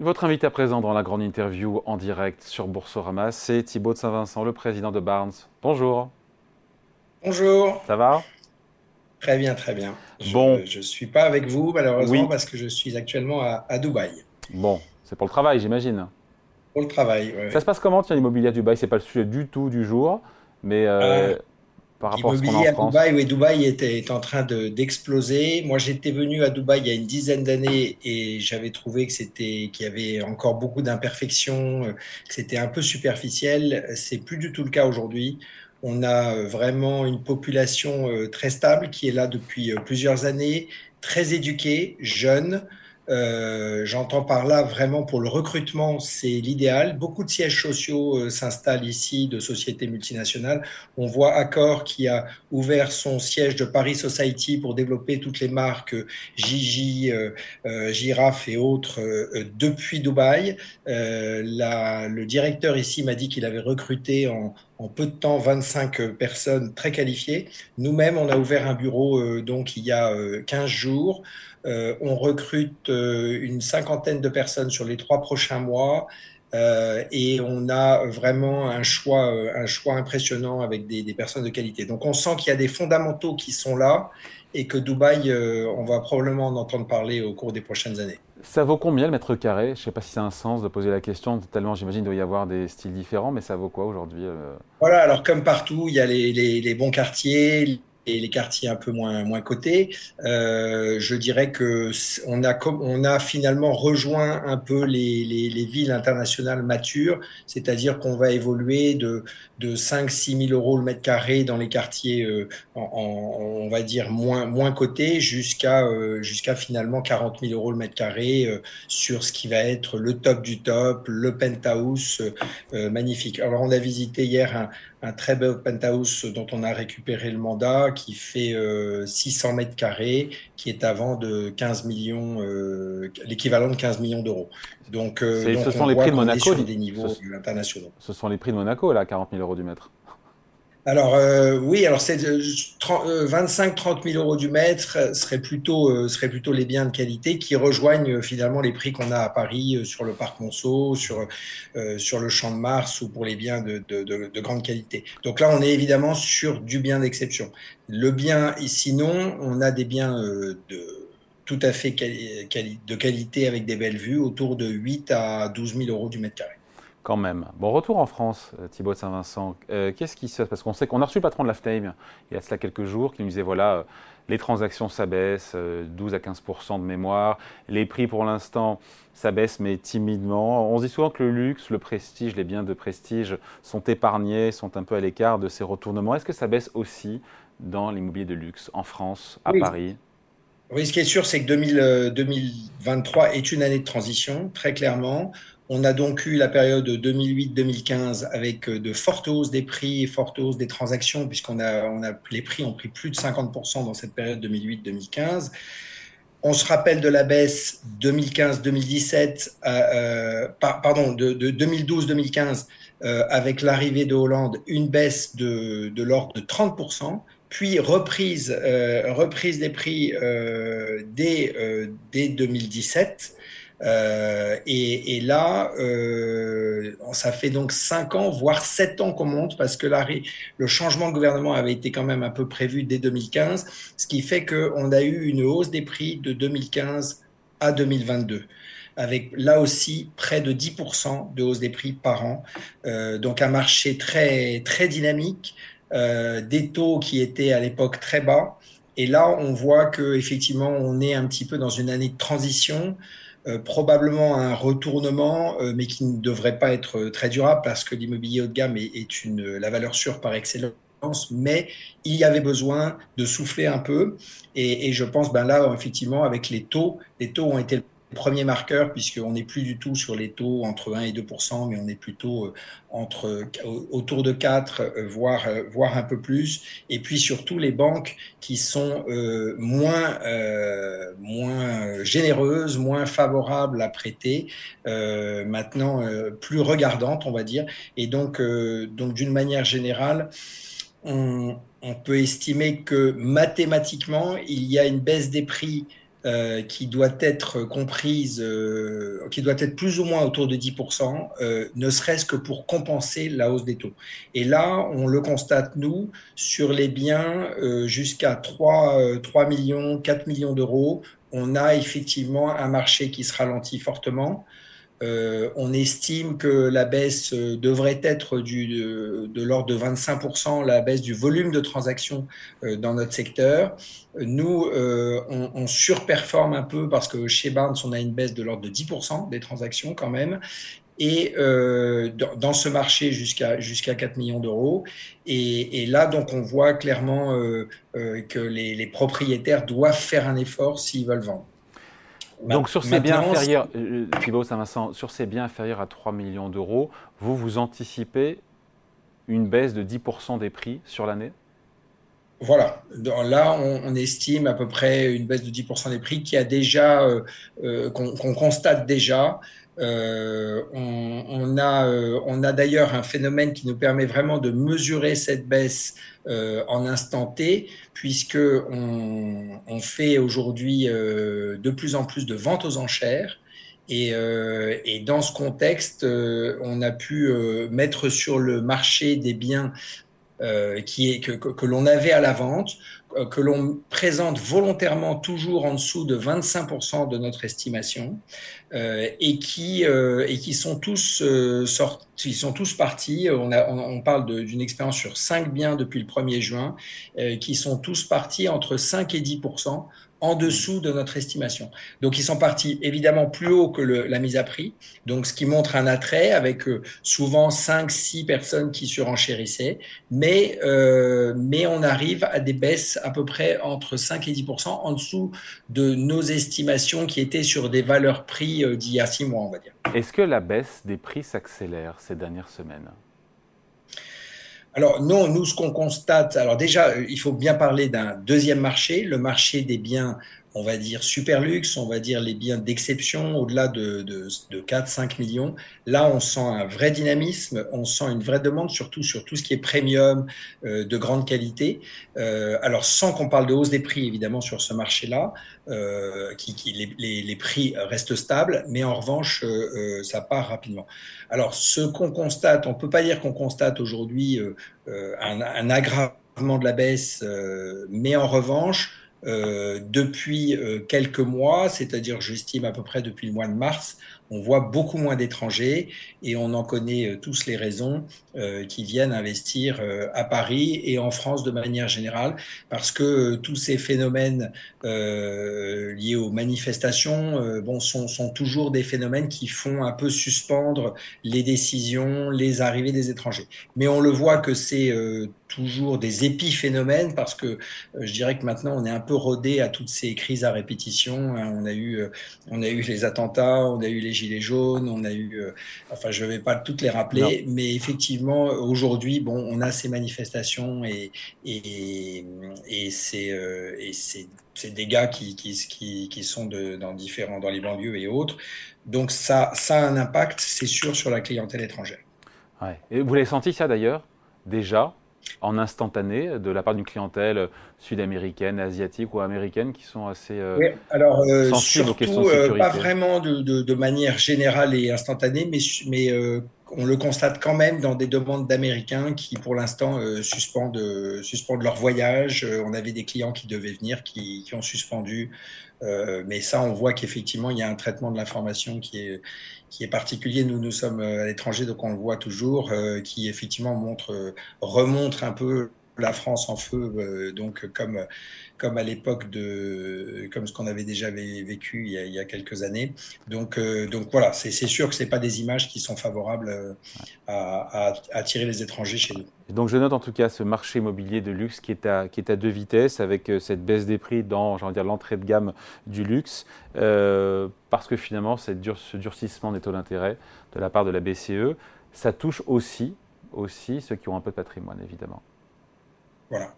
Votre invité à présent dans la grande interview en direct sur Boursorama, c'est Thibaut de Saint-Vincent, le président de Barnes. Bonjour. Bonjour. Ça va? Très bien, très bien. Bon. Je ne suis pas avec vous, malheureusement, parce que je suis actuellement à, Dubaï. Bon, c'est pour le travail, j'imagine. Pour le travail, oui. Ça se passe comment, tiens, l'immobilier à Dubaï? C'est pas le sujet du tout du jour, mais euh, par rapport à ce qu'on a en à Dubaï, oui, Dubaï était, en train d'exploser. Moi, j'étais venu à Dubaï il y a une dizaine d'années et j'avais trouvé que c'était qu'il y avait encore beaucoup d'imperfections, que c'était un peu superficiel. C'est plus du tout le cas aujourd'hui. On a euh, vraiment une population euh, très stable qui est là depuis euh, plusieurs années, très éduquée, jeune, euh, j'entends par là vraiment pour le recrutement, c'est l'idéal. Beaucoup de sièges sociaux euh, s'installent ici de sociétés multinationales. On voit Accor qui a ouvert son siège de Paris Society pour développer toutes les marques Gigi, euh, Giraffe et autres depuis Dubaï. le directeur ici m'a dit qu'il avait recruté en, en peu de temps 25 personnes très qualifiées. Nous-mêmes, on a ouvert un bureau donc il y a 15 jours. Euh, on recrute euh, une cinquantaine de personnes sur les trois prochains mois. Euh, et on a vraiment un choix, un choix impressionnant avec des, personnes de qualité. Donc on sent qu'il y a des fondamentaux qui sont là et que Dubaï, on va probablement en entendre parler au cours des prochaines années. Ça vaut combien le mètre carré? Je ne sais pas si c'est un sens de poser la question, tellement j'imagine qu'il doit y avoir des styles différents, mais ça vaut quoi aujourd'hui Voilà, alors comme partout, il y a les, les bons quartiers, les quartiers un peu moins, moins cotés, euh, je dirais que on a, on a finalement rejoint un peu les, les, les villes internationales matures, c'est-à-dire qu'on va évoluer de, de 5-6 000 euros le mètre carré dans les quartiers, euh, en, on va dire, moins, moins cotés, jusqu'à euh, jusqu'à finalement 40 000 euros le mètre carré sur ce qui va être le top du top, le penthouse magnifique. Alors on a visité hier un, un très beau penthouse dont on a récupéré le mandat, qui fait 600 mètres carrés, qui est avant de 15 millions, l'équivalent de 15 millions d'euros. Donc, ce sont les prix de Monaco, des niveaux internationaux. Ce sont les prix de Monaco, là, 40 000 euros du mètre. Alors euh, oui, alors c'est 25-30 000 euros du mètre euh, serait plutôt euh, serait plutôt les biens de qualité qui rejoignent finalement les prix qu'on a à Paris sur le parc Monceau, sur le Champ de Mars ou pour les biens de, grande qualité. Donc là, on est évidemment sur du bien d'exception. Le bien, sinon, on a des biens de tout à fait de qualité avec des belles vues autour de 8 à 12 000 euros du mètre carré. Quand même. Bon, retour en France, euh, Thibaut de Saint-Vincent. Euh, qu'est-ce qui se passe? Parce qu'on sait qu'on a reçu le patron de l'AFTAIM il y a cela quelques jours qui nous disait voilà, euh, les transactions s'abaissent, 12 à 15% de mémoire. Les prix pour l'instant s'abaissent, mais timidement. On se dit souvent que le luxe, le prestige, les biens de prestige sont épargnés, sont un peu à l'écart de ces retournements. Est-ce que ça baisse aussi dans l'immobilier de luxe en France, à Paris? Oui, ce qui est sûr, c'est que 2023 est une année de transition, très clairement. On a donc eu la période 2008-2015 avec euh, de fortes hausses des prix, fortes hausses des transactions, puisqu'on a, les prix ont pris plus de 50% dans cette période 2008-2015. On se rappelle de la baisse 2015-2017, euh, euh pardon, de, 2012-2015, euh, avec l'arrivée de Hollande, une baisse de, de l'ordre de 30%, puis reprise, euh, reprise des prix euh, dès, dès 2017. Euh, et, et, là, euh, ça fait donc cinq ans, voire sept ans qu'on monte, parce que là, le changement de gouvernement avait été quand même un peu prévu dès 2015, ce qui fait qu'on a eu une hausse des prix de 2015 à 2022 avec là aussi près de 10% de hausse des prix par an. Euh, donc un marché très, très dynamique, euh, des taux qui étaient à l'époque très bas. Et là, on voit que effectivement, on est un petit peu dans une année de transition. Euh, probablement un retournement, euh, mais qui ne devrait pas être très durable parce que l'immobilier haut de gamme est, une, la valeur sûre par excellence mais il y avait besoin de souffler un peu. Et, et, je pense, ben là, effectivement, avec les taux, les taux ont été premier marqueur, puisqu'on n'est plus du tout sur les taux entre 1 et 2 mais on est plutôt euh, entre, autour de 4, euh, voire, euh, voire un peu plus. Et puis surtout les banques qui sont moins, moins généreuses, moins favorables à prêter, maintenant plus regardantes, on va dire. Et donc, donc d'une manière générale, on, on peut estimer que mathématiquement, il y a une baisse des prix euh, qui doit être comprise, euh, qui doit être plus ou moins autour de 10%, euh, ne serait-ce que pour compenser la hausse des taux. Et là, on le constate, nous, sur les biens jusqu'à 3, 3 millions, 4 millions d'euros, on a effectivement un marché qui se ralentit fortement. Euh, on estime que la baisse euh, devrait être du, de, l'ordre de 25%, la baisse du volume de transactions euh, dans notre secteur. Nous, on, surperforme un peu parce que chez Barnes, on a une baisse de l'ordre de 10% des transactions quand même. Et dans, ce marché jusqu'à jusqu'à 4 millions d'euros. Et, là, donc, on voit clairement que les, les propriétaires doivent faire un effort s'ils veulent vendre. Donc sur ces biens inférieurs, euh, euh, Thibaut Saint-Vincent, sur ces biens inférieurs à 3 millions d'euros, vous vous anticipez une baisse de 10% des prix sur l'année? Voilà, là on, estime à peu près une baisse de 10% des prix qui a déjà, euh, qu'on constate déjà. On, a, on a d'ailleurs un phénomène qui nous permet vraiment de mesurer cette baisse euh, en instant T, puisque on, fait aujourd'hui euh, de plus en plus de ventes aux enchères. Et, euh, dans ce contexte, on a pu mettre sur le marché des biens qui est, que, que l'on avait à la vente euh, que l'on présente volontairement toujours en dessous de 25% de notre estimation euh, et, qui, euh, et qui sont tous sortis, sont tous partis. On, a, on, parle d'une expérience sur 5 biens depuis le 1er juin, qui sont tous partis entre 5 et 10% en dessous de notre estimation. Donc ils sont partis évidemment plus haut que le, la mise à prix, donc ce qui montre un attrait avec euh, souvent 5-6 personnes qui surenchérissaient, mais, euh, mais on arrive à des baisses à peu près entre 5 et 10% en dessous de nos estimations qui étaient sur des valeurs prix euh, d'il y a 6 mois, on va dire. Est-ce que la baisse des prix s'accélère ces dernières semaines? Alors non, nous ce qu'on constate, alors déjà il faut bien parler d'un deuxième marché, le marché des biens on va dire super luxe, on va dire les biens d'exception au-delà de, de, de 4-5 millions. Là, on sent un vrai dynamisme, on sent une vraie demande, surtout sur tout ce qui est premium euh, de grande qualité. Euh, alors, sans qu'on parle de hausse des prix, évidemment, sur ce marché-là, euh, qui, qui les, les, prix restent stables, mais en revanche, euh, ça part rapidement. Alors, ce qu'on constate, on peut pas dire qu'on constate aujourd'hui un, un, aggravement de la baisse, mais en revanche, euh, depuis euh, quelques mois, c'est-à-dire j'estime à peu près depuis le mois de mars, on voit beaucoup moins d'étrangers et on en connaît euh, tous les raisons euh, qui viennent investir euh, à Paris et en France de manière générale parce que tous ces phénomènes liés aux manifestations bon, sont, toujours des phénomènes qui font un peu suspendre les décisions, les arrivées des étrangers. Mais on le voit que c'est toujours des épiphénomènes parce que je dirais que maintenant on est un peu rodé à toutes ces crises à répétition. Hein. On a eu, on a eu les attentats, on a eu les gilets jaunes, on a eu, euh, enfin je ne vais pas toutes les rappeler, mais effectivement aujourd'hui, bon, on a ces manifestations et, et, et c'est euh, ces dégâts qui, qui, qui, sont de, dans différents, dans les banlieues et autres. Donc ça, ça a un impact, c'est sûr, sur la clientèle étrangère. Ouais. Et vous l'avez senti ça d'ailleurs déjà en instantané de la part d'une clientèle sud-américaine, asiatique ou américaine qui sont assez euh, oui, alors, euh, surtout, euh, pas vraiment de, de, de, manière générale et instantanée, mais, mais euh, on le constate quand même dans des demandes d'Américains qui, pour l'instant, euh, suspendent, suspendent leur voyage. on avait des clients qui devaient venir, qui, qui ont suspendu. mais ça, on voit qu'effectivement, il y a un traitement de l'information qui est, qui est particulier. Nous, nous sommes à l'étranger, donc on le voit toujours, qui effectivement montre, remontre un peu la France en feu, euh, donc comme, comme à l'époque de, comme ce qu'on avait déjà vécu il y a, quelques années. Donc, euh, voilà, c'est sûr que c'est pas des images qui sont favorables euh, à, attirer les étrangers chez nous. donc je note en tout cas ce marché immobilier de luxe qui est à, qui est à deux vitesses avec cette baisse des prix dans l'entrée de gamme du luxe parce que finalement ce durcissement des taux d'intérêt de la part de la BCE ça touche aussi aussi ceux qui ont un peu de patrimoine évidemment. Voilà.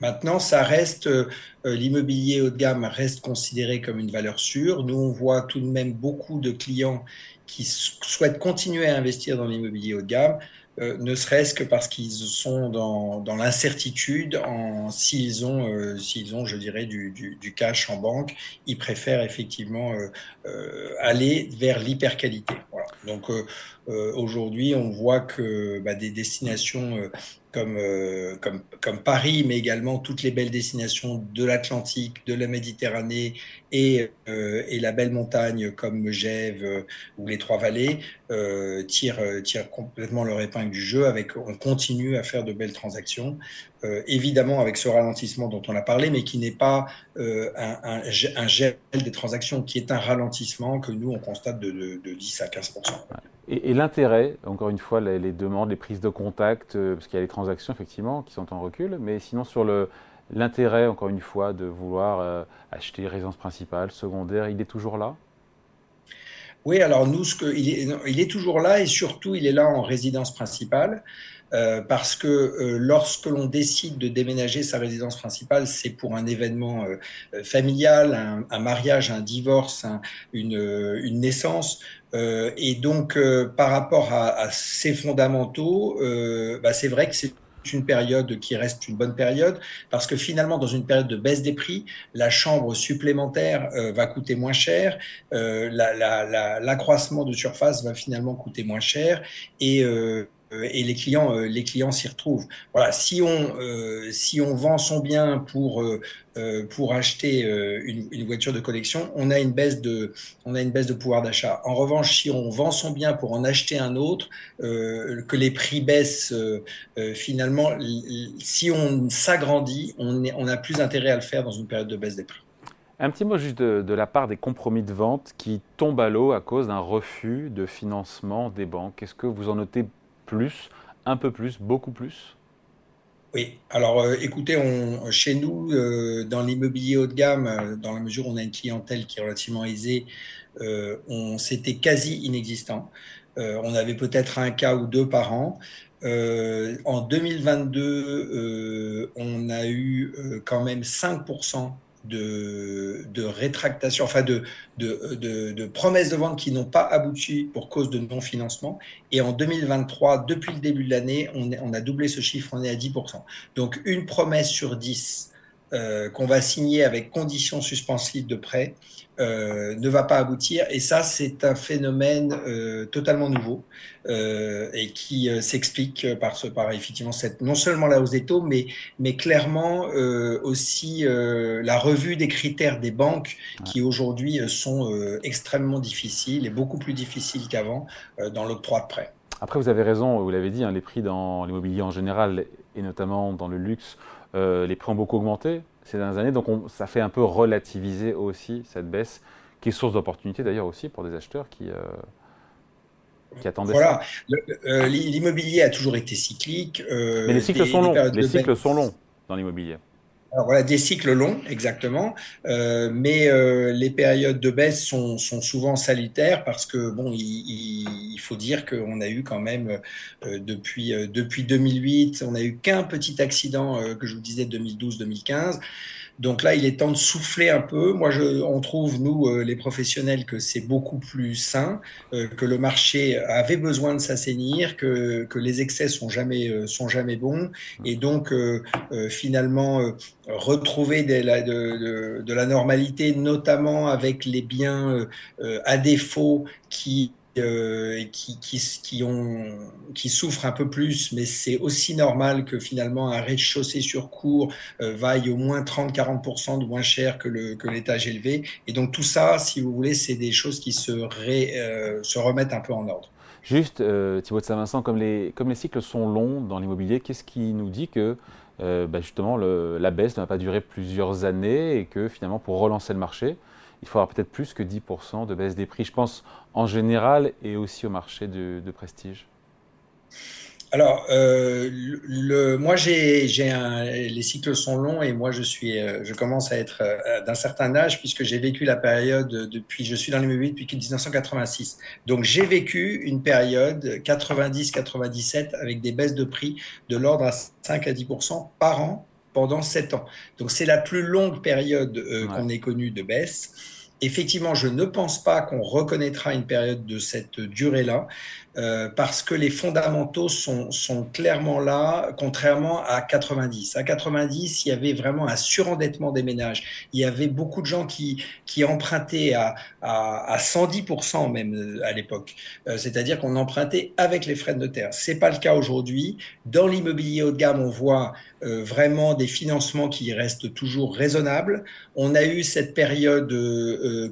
Maintenant, ça reste euh, l'immobilier haut de gamme reste considéré comme une valeur sûre. Nous, on voit tout de même beaucoup de clients qui souhaitent continuer à investir dans l'immobilier haut de gamme ne serait-ce que parce qu'ils sont dans, dans l'incertitude s'ils ont, ont, je dirais, du, du, cash en banque, ils préfèrent effectivement aller vers l'hyperqualité. Voilà. Donc aujourd'hui, on voit que bah, des destinations comme, euh, comme, comme, Paris, mais également toutes les belles destinations de l'Atlantique, de la Méditerranée et, euh, et, la belle montagne comme Megève euh, ou les Trois-Vallées tirent, tirent, complètement leur épingle du jeu. Avec, on continue à faire de belles transactions, évidemment avec ce ralentissement dont on a parlé, mais qui n'est pas un, gel des transactions, qui est un ralentissement que nous, on constate de, de 10 à 15 et, l'intérêt, encore une fois, les, demandes, les prises de contact, euh, parce qu'il y a les transactions effectivement qui sont en recul, mais sinon sur l'intérêt, encore une fois, de vouloir euh, acheter résidence principale, secondaire, il est toujours là? Oui, alors nous, il, est, toujours là et surtout, il est là en résidence principale. Euh, parce que lorsque l'on décide de déménager sa résidence principale, c'est pour un événement familial, un, mariage, un divorce, une, une, naissance. Euh, et donc, euh, par rapport à, ces fondamentaux, euh, bah, c'est vrai que c'est une période qui reste une bonne période parce que finalement dans une période de baisse des prix la chambre supplémentaire va coûter moins cher l'accroissement de surface va finalement coûter moins cher et euh, et les clients, euh, les clients s'y retrouvent. Voilà, si on, euh, si on vend son bien pour, pour acheter une, voiture de collection, on a une baisse de, on a une baisse de pouvoir d'achat. En revanche, si on vend son bien pour en acheter un autre, que les prix baissent, finalement, si on s'agrandit, on, on a plus intérêt à le faire dans une période de baisse des prix. Un petit mot juste de, de, la part des compromis de vente qui tombent à l'eau à cause d'un refus de financement des banques. Est-ce que vous en notez plus, un peu plus, beaucoup plus? Oui, alors euh, écoutez, chez nous, euh, dans l'immobilier haut de gamme, euh, dans la mesure où on a une clientèle qui est relativement aisée, on c'était quasi inexistant. on avait peut-être un cas ou deux par an. en 2022, on a eu quand même 5% de, de rétractation, enfin de, promesses de vente qui n'ont pas abouti pour cause de non-financement. Et en 2023, depuis le début de l'année, on, on, a doublé ce chiffre, on est à 10%. Donc une promesse sur 10 euh, qu'on va signer avec conditions suspensives de prêt euh, ne va pas aboutir. Et ça, c'est un phénomène euh, totalement nouveau et qui s'explique par, ce, par effectivement cette, non seulement la hausse des taux, mais, mais clairement aussi la revue des critères des banques qui aujourd'hui sont extrêmement difficiles et beaucoup plus difficiles qu'avant dans l'octroi de prêt. Après, vous avez raison, vous l'avez dit, hein, les prix dans l'immobilier en général et notamment dans le luxe euh, les prix ont beaucoup augmenté ces dernières années, donc ça fait un peu relativiser aussi cette baisse, qui est source d'opportunité d'ailleurs aussi pour des acheteurs qui, euh, qui attendaient voilà. Euh, l'immobilier a toujours été cyclique. Mais les cycles sont longs. Les cycles sont longs dans l'immobilier. Alors voilà, des cycles longs, exactement, euh, mais euh, les périodes de baisse sont, souvent salutaires parce que bon, il, faut dire qu'on a eu quand même euh, depuis depuis 2008, on a eu qu'un petit accident que je vous disais 2012-2015. Donc là, il est temps de souffler un peu. Moi, on trouve, nous, les professionnels, que c'est beaucoup plus sain, que le marché avait besoin de s'assainir, que, que les excès sont jamais, sont jamais bons. Et donc, finalement, retrouver de la, normalité, notamment avec les biens à défaut qui euh, qui, qui, qui, ont, qui souffrent un peu plus, mais c'est aussi normal que finalement un rez-de-chaussée sur cours euh, vaille au moins 30-40% de moins cher que, le, que l'étage élevé. Et donc tout ça, si vous voulez, c'est des choses qui se, euh, se remettent un peu en ordre. Juste, Thibaut de Saint-Vincent, comme les, comme les cycles sont longs dans l'immobilier, qu'est-ce qui nous dit que bah, justement la baisse ne va pas durer plusieurs années et que finalement pour relancer le marché, il faudra peut-être plus que 10% de baisse des prix, je pense, en général et aussi au marché de, prestige alors, euh, le, moi, j'ai, les cycles sont longs et moi, je suis, euh, je commence à être euh, d'un certain âge puisque j'ai vécu la période depuis, je suis dans l'immobilier depuis 1986. Donc, j'ai vécu une période 90-97 avec des baisses de prix de l'ordre à 5 à 10% par an pendant sept ans. Donc c'est la plus longue période euh, qu'on ait connue de baisse. Effectivement, je ne pense pas qu'on reconnaîtra une période de cette durée-là. Euh, parce que les fondamentaux sont, sont, clairement là, contrairement à 90. À 90, il y avait vraiment un surendettement des ménages. Il y avait beaucoup de gens qui, qui empruntaient à, à, à 110% même euh, à l'époque. Euh, c'est-à-dire qu'on empruntait avec les frais de notaire. C'est pas le cas aujourd'hui. Dans l'immobilier haut de gamme, on voit vraiment des financements qui restent toujours raisonnables. On a eu cette période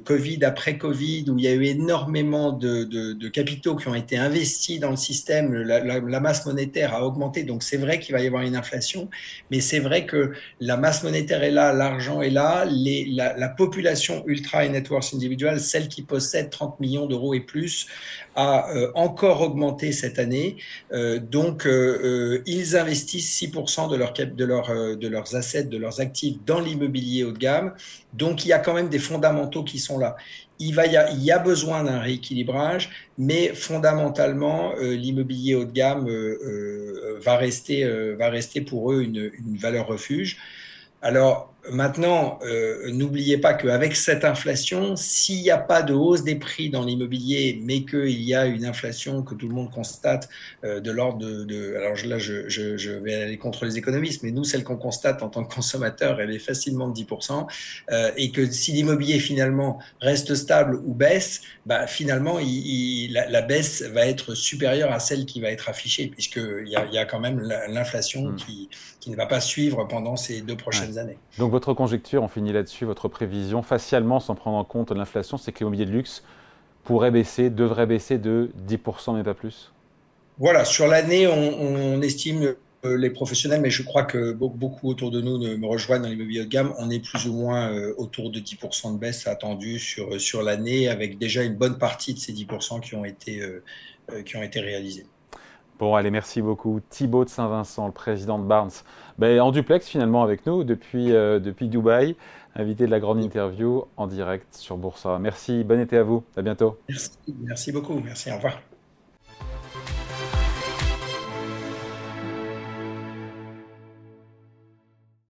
Covid après Covid où il y a eu énormément de, de, de, capitaux qui ont été investis dans le système. La, masse monétaire a augmenté, donc c'est vrai qu'il va y avoir une inflation, mais c'est vrai que la masse monétaire est là, l'argent est là, la, population ultra et net worth individuelle, celle qui possède 30 millions d'euros et plus, a euh, encore augmenté cette année. Euh, donc, euh, ils investissent 6% de, leur, de, leur, de leurs assets, de leurs actifs dans l'immobilier haut de gamme. Donc, il y a quand même des fondamentaux qui sont là. Il, va, y, a, il y a besoin d'un rééquilibrage, mais fondamentalement, l'immobilier haut de gamme va, rester, va rester pour eux une, une valeur refuge. Alors, Maintenant, euh, n'oubliez pas qu'avec cette inflation, s'il n'y a pas de hausse des prix dans l'immobilier, mais qu'il y a une inflation que tout le monde constate euh, de l'ordre de, de, Alors là, je, je, je, vais aller contre les économistes, mais nous, celle qu'on constate en tant que consommateur, elle est facilement de 10%, euh, et que si l'immobilier finalement reste stable ou baisse, bah, finalement, il, il, la, la, baisse va être supérieure à celle qui va être affichée, puisqu'il y y a quand même l'inflation mmh. qui, qui ne va pas suivre pendant ces deux prochaines ouais. années. Donc, votre conjecture, on finit là-dessus, votre prévision, facialement, sans prendre en compte l'inflation, c'est que l'immobilier de luxe pourrait baisser, devrait baisser de 10%, mais pas plus Voilà, sur l'année, on, estime euh, les professionnels, mais je crois que beaucoup autour de nous me rejoignent dans l'immobilier de gamme. On est plus ou moins euh, autour de 10% de baisse attendue sur, sur l'année, avec déjà une bonne partie de ces 10% qui ont été, euh, qui ont été réalisés. Bon, allez, merci beaucoup. Thibaut de Saint-Vincent, le président de Barnes, ben, en duplex finalement avec nous depuis, euh, depuis Dubaï, invité de la grande interview en direct sur Boursa. Merci, bon été à vous, à bientôt. Merci, merci beaucoup, merci, au revoir.